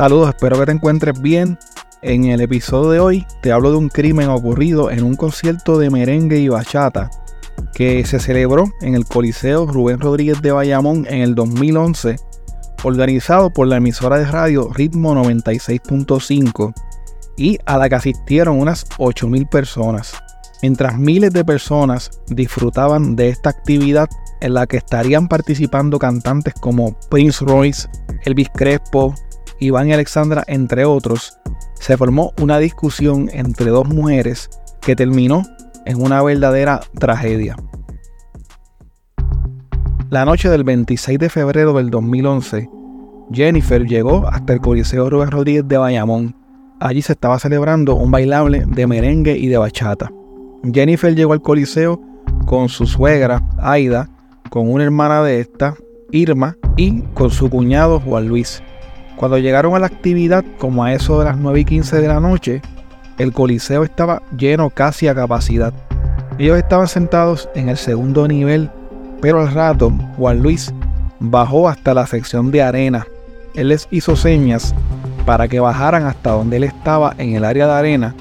Saludos, espero que te encuentres bien. En el episodio de hoy te hablo de un crimen ocurrido en un concierto de merengue y bachata que se celebró en el Coliseo Rubén Rodríguez de Bayamón en el 2011, organizado por la emisora de radio Ritmo 96.5 y a la que asistieron unas 8.000 personas, mientras miles de personas disfrutaban de esta actividad en la que estarían participando cantantes como Prince Royce, Elvis Crespo, Iván y Alexandra, entre otros, se formó una discusión entre dos mujeres que terminó en una verdadera tragedia. La noche del 26 de febrero del 2011, Jennifer llegó hasta el Coliseo Rubén Rodríguez de Bayamón. Allí se estaba celebrando un bailable de merengue y de bachata. Jennifer llegó al Coliseo con su suegra, Aida, con una hermana de esta, Irma, y con su cuñado Juan Luis. Cuando llegaron a la actividad, como a eso de las 9 y 15 de la noche, el coliseo estaba lleno casi a capacidad. Ellos estaban sentados en el segundo nivel, pero al rato Juan Luis bajó hasta la sección de arena. Él les hizo señas para que bajaran hasta donde él estaba en el área de arena,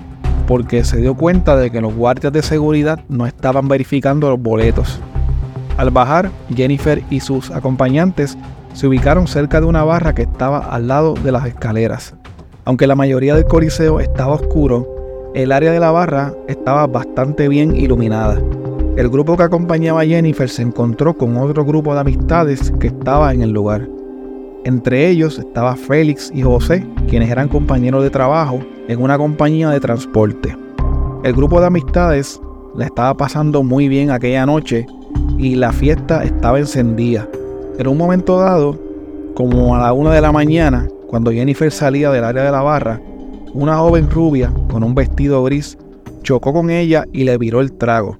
porque se dio cuenta de que los guardias de seguridad no estaban verificando los boletos. Al bajar, Jennifer y sus acompañantes se ubicaron cerca de una barra que estaba al lado de las escaleras. Aunque la mayoría del coliseo estaba oscuro, el área de la barra estaba bastante bien iluminada. El grupo que acompañaba a Jennifer se encontró con otro grupo de amistades que estaba en el lugar. Entre ellos estaba Félix y José, quienes eran compañeros de trabajo en una compañía de transporte. El grupo de amistades la estaba pasando muy bien aquella noche y la fiesta estaba encendida. En un momento dado, como a la una de la mañana, cuando Jennifer salía del área de la barra, una joven rubia con un vestido gris chocó con ella y le viró el trago.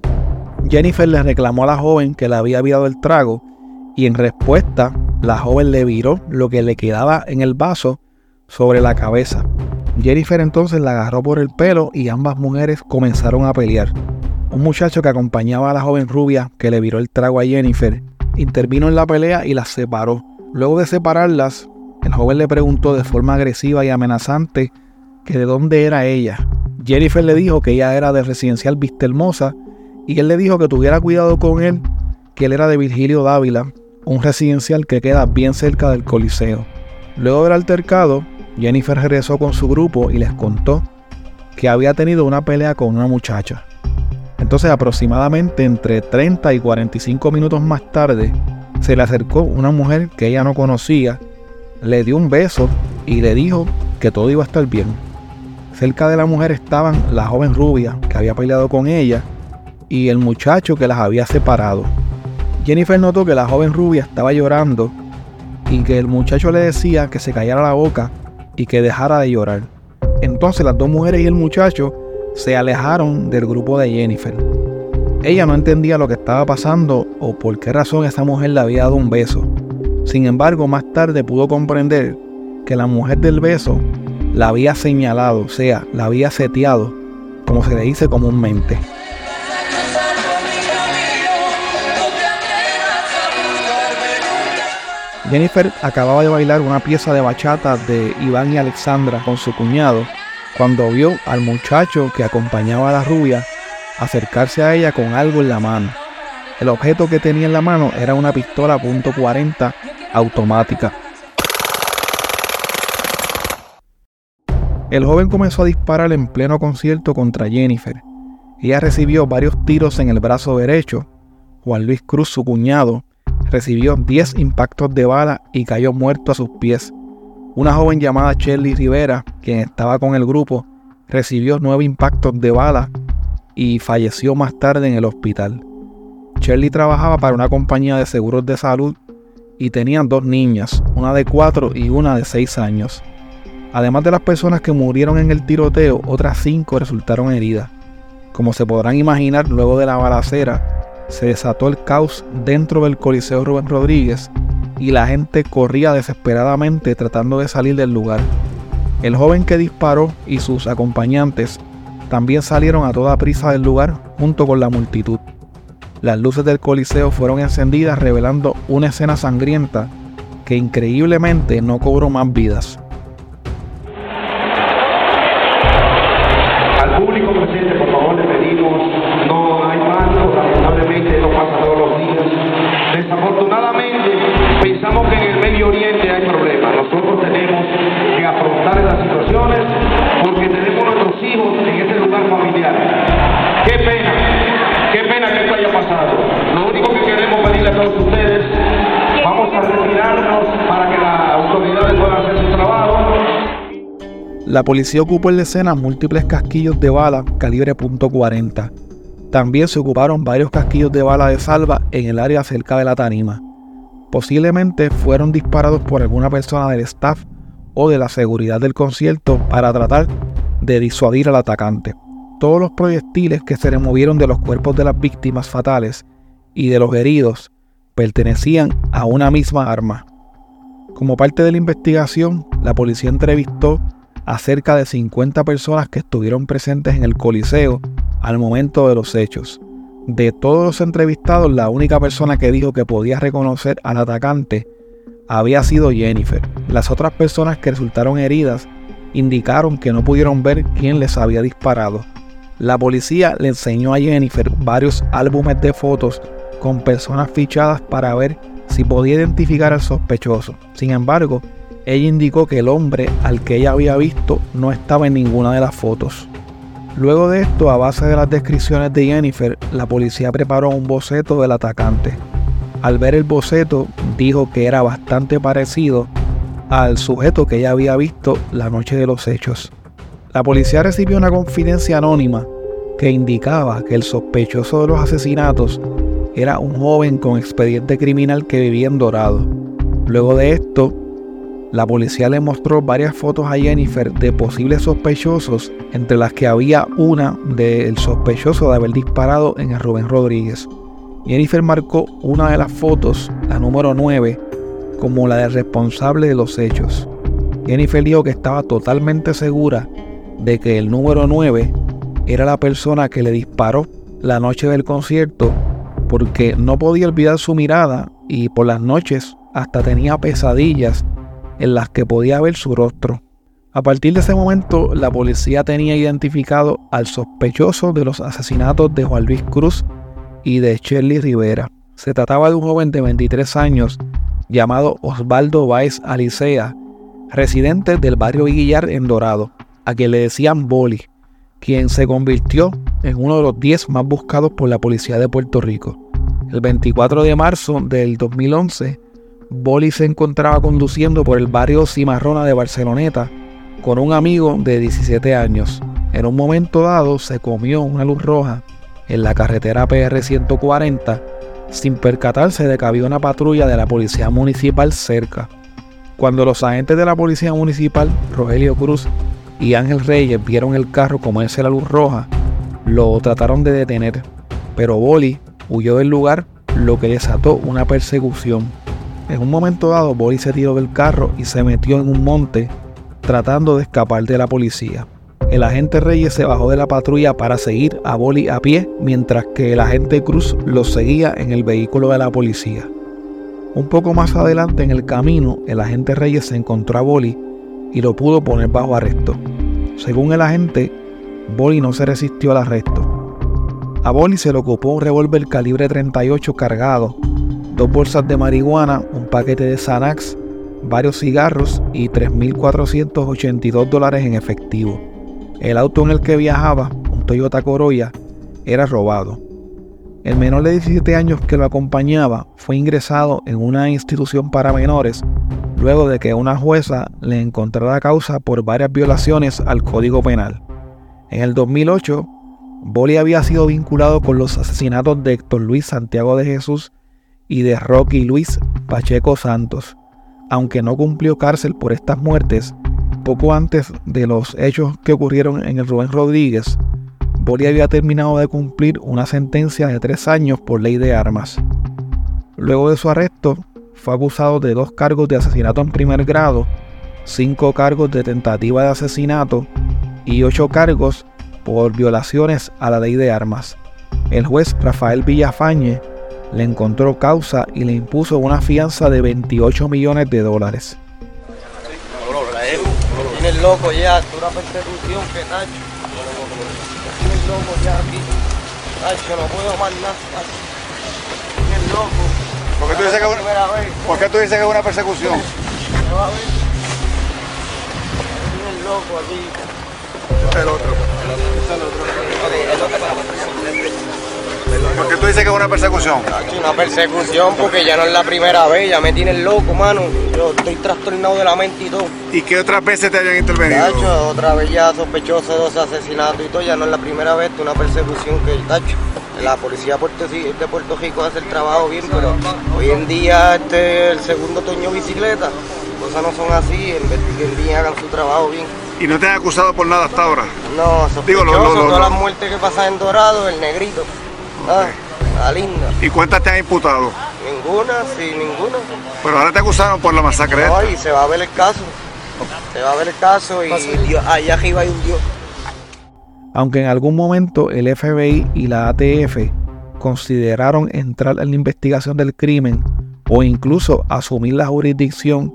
Jennifer le reclamó a la joven que le había virado el trago y en respuesta la joven le viró lo que le quedaba en el vaso sobre la cabeza. Jennifer entonces la agarró por el pelo y ambas mujeres comenzaron a pelear. Un muchacho que acompañaba a la joven rubia que le viró el trago a Jennifer intervino en la pelea y las separó. Luego de separarlas, el joven le preguntó de forma agresiva y amenazante que de dónde era ella. Jennifer le dijo que ella era de residencial Vista Hermosa y él le dijo que tuviera cuidado con él, que él era de Virgilio Dávila, un residencial que queda bien cerca del Coliseo. Luego del altercado, Jennifer regresó con su grupo y les contó que había tenido una pelea con una muchacha. Entonces aproximadamente entre 30 y 45 minutos más tarde se le acercó una mujer que ella no conocía, le dio un beso y le dijo que todo iba a estar bien. Cerca de la mujer estaban la joven rubia que había peleado con ella y el muchacho que las había separado. Jennifer notó que la joven rubia estaba llorando y que el muchacho le decía que se callara la boca y que dejara de llorar. Entonces las dos mujeres y el muchacho se alejaron del grupo de Jennifer. Ella no entendía lo que estaba pasando o por qué razón esa mujer le había dado un beso. Sin embargo, más tarde pudo comprender que la mujer del beso la había señalado, o sea, la había seteado, como se le dice comúnmente. Jennifer acababa de bailar una pieza de bachata de Iván y Alexandra con su cuñado cuando vio al muchacho que acompañaba a la rubia acercarse a ella con algo en la mano. El objeto que tenía en la mano era una pistola .40 automática. El joven comenzó a disparar en pleno concierto contra Jennifer. Ella recibió varios tiros en el brazo derecho. Juan Luis Cruz, su cuñado, recibió 10 impactos de bala y cayó muerto a sus pies. Una joven llamada Shirley Rivera, quien estaba con el grupo, recibió nueve impactos de bala y falleció más tarde en el hospital. Shirley trabajaba para una compañía de seguros de salud y tenían dos niñas, una de cuatro y una de seis años. Además de las personas que murieron en el tiroteo, otras cinco resultaron heridas. Como se podrán imaginar, luego de la balacera, se desató el caos dentro del Coliseo Rubén Rodríguez y la gente corría desesperadamente tratando de salir del lugar. El joven que disparó y sus acompañantes también salieron a toda prisa del lugar junto con la multitud. Las luces del Coliseo fueron encendidas revelando una escena sangrienta que increíblemente no cobró más vidas. La policía ocupó en la escena múltiples casquillos de bala calibre .40. También se ocuparon varios casquillos de bala de salva en el área cerca de la tarima. Posiblemente fueron disparados por alguna persona del staff o de la seguridad del concierto para tratar de disuadir al atacante. Todos los proyectiles que se removieron de los cuerpos de las víctimas fatales y de los heridos pertenecían a una misma arma. Como parte de la investigación, la policía entrevistó a cerca de 50 personas que estuvieron presentes en el Coliseo al momento de los hechos. De todos los entrevistados, la única persona que dijo que podía reconocer al atacante había sido Jennifer. Las otras personas que resultaron heridas indicaron que no pudieron ver quién les había disparado. La policía le enseñó a Jennifer varios álbumes de fotos con personas fichadas para ver si podía identificar al sospechoso. Sin embargo, ella indicó que el hombre al que ella había visto no estaba en ninguna de las fotos. Luego de esto, a base de las descripciones de Jennifer, la policía preparó un boceto del atacante. Al ver el boceto, dijo que era bastante parecido al sujeto que ella había visto la noche de los hechos. La policía recibió una confidencia anónima que indicaba que el sospechoso de los asesinatos era un joven con expediente criminal que vivía en Dorado. Luego de esto, la policía le mostró varias fotos a Jennifer de posibles sospechosos, entre las que había una del sospechoso de haber disparado en Rubén Rodríguez. Jennifer marcó una de las fotos, la número 9, como la del responsable de los hechos. Jennifer dijo que estaba totalmente segura de que el número 9 era la persona que le disparó la noche del concierto porque no podía olvidar su mirada y por las noches hasta tenía pesadillas en las que podía ver su rostro. A partir de ese momento, la policía tenía identificado al sospechoso de los asesinatos de Juan Luis Cruz y de Shirley Rivera. Se trataba de un joven de 23 años llamado Osvaldo Báez Alicea, residente del barrio Viguillar en Dorado, a quien le decían Boli, quien se convirtió en uno de los 10 más buscados por la policía de Puerto Rico. El 24 de marzo del 2011, Boli se encontraba conduciendo por el barrio Cimarrona de Barceloneta con un amigo de 17 años. En un momento dado se comió una luz roja en la carretera PR 140 sin percatarse de que había una patrulla de la policía municipal cerca. Cuando los agentes de la policía municipal, Rogelio Cruz y Ángel Reyes, vieron el carro comerse la luz roja, lo trataron de detener, pero Boli huyó del lugar, lo que desató una persecución. En un momento dado, Boli se tiró del carro y se metió en un monte tratando de escapar de la policía. El agente Reyes se bajó de la patrulla para seguir a Boli a pie, mientras que el agente Cruz lo seguía en el vehículo de la policía. Un poco más adelante en el camino, el agente Reyes se encontró a Boli y lo pudo poner bajo arresto. Según el agente, Boli no se resistió al arresto. A Boli se le ocupó un revólver calibre 38 cargado dos bolsas de marihuana, un paquete de Xanax, varios cigarros y 3.482 dólares en efectivo. El auto en el que viajaba, un Toyota Corolla, era robado. El menor de 17 años que lo acompañaba fue ingresado en una institución para menores luego de que una jueza le encontrara causa por varias violaciones al Código Penal. En el 2008, Boli había sido vinculado con los asesinatos de Héctor Luis Santiago de Jesús y de Rocky Luis Pacheco Santos. Aunque no cumplió cárcel por estas muertes, poco antes de los hechos que ocurrieron en el Rubén Rodríguez, Boli había terminado de cumplir una sentencia de tres años por ley de armas. Luego de su arresto, fue acusado de dos cargos de asesinato en primer grado, cinco cargos de tentativa de asesinato y ocho cargos por violaciones a la ley de armas. El juez Rafael Villafañe le encontró causa y le impuso una fianza de 28 millones de dólares. Tienes loco ya, una persecución que Nacho. Tienes loco ya aquí. Nacho, no puedo más nada. Loco. ¿Por qué tú dices que es una, ¿por qué tú dices que es una persecución? Me va a ver. Tienes loco aquí. El otro. Es el otro. El otro. ¿Por qué tú dices que es una persecución? Una persecución porque ya no es la primera vez, ya me tienes loco, mano. Yo estoy trastornado de la mente y todo. ¿Y qué otras veces te habían intervenido? Tacho, otra vez ya sospechoso de dos asesinatos y todo, ya no es la primera vez, es una persecución que, tacho, la policía de Puerto, de Rico hace el trabajo bien, pero hoy en día este es el segundo toño bicicleta, cosas no son así, investiguen bien, hagan su trabajo bien. ¿Y no te han acusado por nada hasta ahora? No, Digo, sospechoso, lo- lo- lo- todas las muertes que pasan en Dorado, el negrito, ah, la linda, ¿Y cuántas te han imputado? ninguna, sí, ninguna. Pero ahora te acusaron por la masacre. esta. No, y se va a ver el caso, se va a ver el caso y Dios, allá arriba hay un Dios. Aunque en algún momento el FBI y la ATF consideraron entrar en la investigación del crimen o incluso asumir la jurisdicción,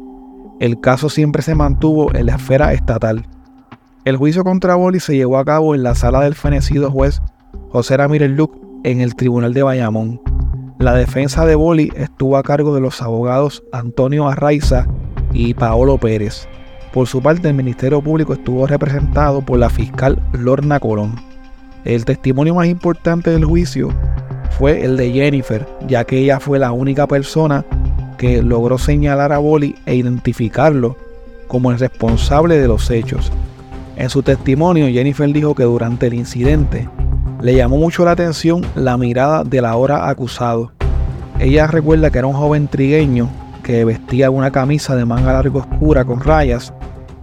el caso siempre se mantuvo en la esfera estatal. El juicio contra Boli se llevó a cabo en la sala del fenecido juez José Ramírez Luc en el Tribunal de Bayamón. La defensa de Boli estuvo a cargo de los abogados Antonio Arraiza y Paolo Pérez. Por su parte, el Ministerio Público estuvo representado por la fiscal Lorna Colón. El testimonio más importante del juicio fue el de Jennifer, ya que ella fue la única persona que logró señalar a Boli e identificarlo como el responsable de los hechos. En su testimonio, Jennifer dijo que durante el incidente le llamó mucho la atención la mirada del ahora acusado. Ella recuerda que era un joven trigueño que vestía una camisa de manga larga oscura con rayas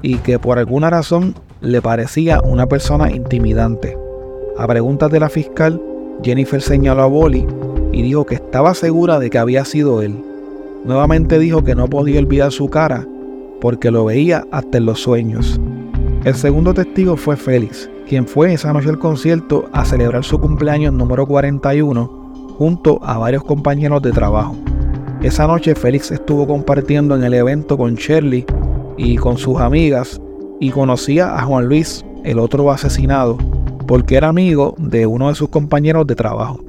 y que por alguna razón le parecía una persona intimidante. A preguntas de la fiscal, Jennifer señaló a Boli y dijo que estaba segura de que había sido él. Nuevamente dijo que no podía olvidar su cara porque lo veía hasta en los sueños. El segundo testigo fue Félix, quien fue esa noche al concierto a celebrar su cumpleaños número 41 junto a varios compañeros de trabajo. Esa noche Félix estuvo compartiendo en el evento con Shirley y con sus amigas y conocía a Juan Luis, el otro asesinado, porque era amigo de uno de sus compañeros de trabajo.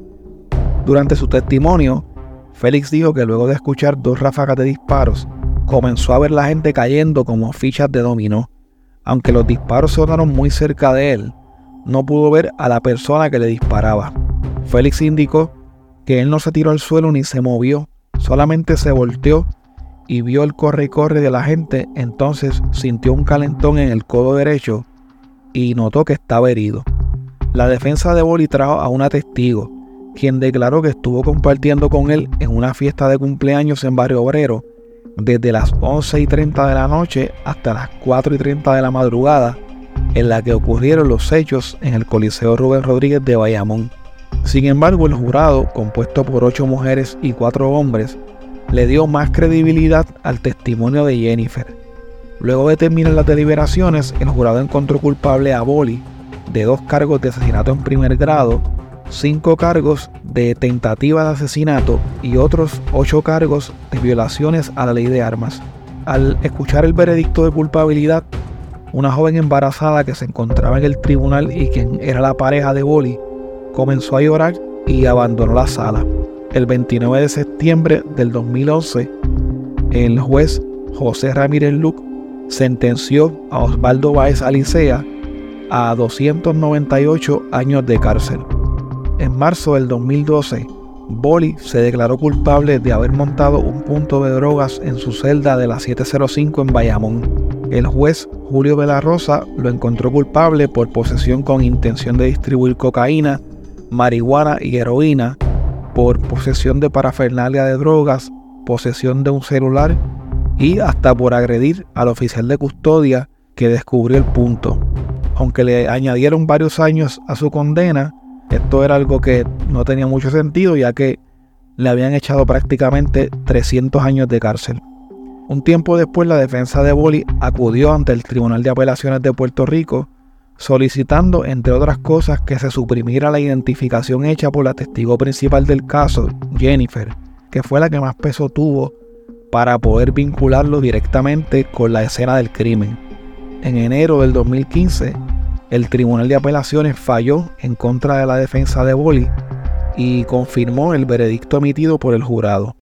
Durante su testimonio, Félix dijo que luego de escuchar dos ráfagas de disparos, comenzó a ver la gente cayendo como fichas de dominó. Aunque los disparos sonaron muy cerca de él, no pudo ver a la persona que le disparaba. Félix indicó que él no se tiró al suelo ni se movió, solamente se volteó y vio el corre y corre de la gente, entonces sintió un calentón en el codo derecho y notó que estaba herido. La defensa de Boli trajo a una testigo, quien declaró que estuvo compartiendo con él en una fiesta de cumpleaños en Barrio Obrero desde las 11 y 30 de la noche hasta las 4 y 30 de la madrugada, en la que ocurrieron los hechos en el Coliseo Rubén Rodríguez de Bayamón. Sin embargo, el jurado, compuesto por ocho mujeres y cuatro hombres, le dio más credibilidad al testimonio de Jennifer. Luego de terminar las deliberaciones, el jurado encontró culpable a Boli de dos cargos de asesinato en primer grado, cinco cargos de tentativa de asesinato y otros ocho cargos de violaciones a la ley de armas. Al escuchar el veredicto de culpabilidad, una joven embarazada que se encontraba en el tribunal y quien era la pareja de Boli comenzó a llorar y abandonó la sala. El 29 de septiembre del 2011, el juez José Ramírez Luc sentenció a Osvaldo Báez Alicea a 298 años de cárcel. En marzo del 2012, Boli se declaró culpable de haber montado un punto de drogas en su celda de la 705 en Bayamón. El juez Julio de la Rosa lo encontró culpable por posesión con intención de distribuir cocaína, marihuana y heroína, por posesión de parafernalia de drogas, posesión de un celular y hasta por agredir al oficial de custodia que descubrió el punto. Aunque le añadieron varios años a su condena, esto era algo que no tenía mucho sentido ya que le habían echado prácticamente 300 años de cárcel. Un tiempo después la defensa de Boli acudió ante el Tribunal de Apelaciones de Puerto Rico solicitando, entre otras cosas, que se suprimiera la identificación hecha por la testigo principal del caso, Jennifer, que fue la que más peso tuvo para poder vincularlo directamente con la escena del crimen. En enero del 2015, el Tribunal de Apelaciones falló en contra de la defensa de Boli y confirmó el veredicto emitido por el jurado.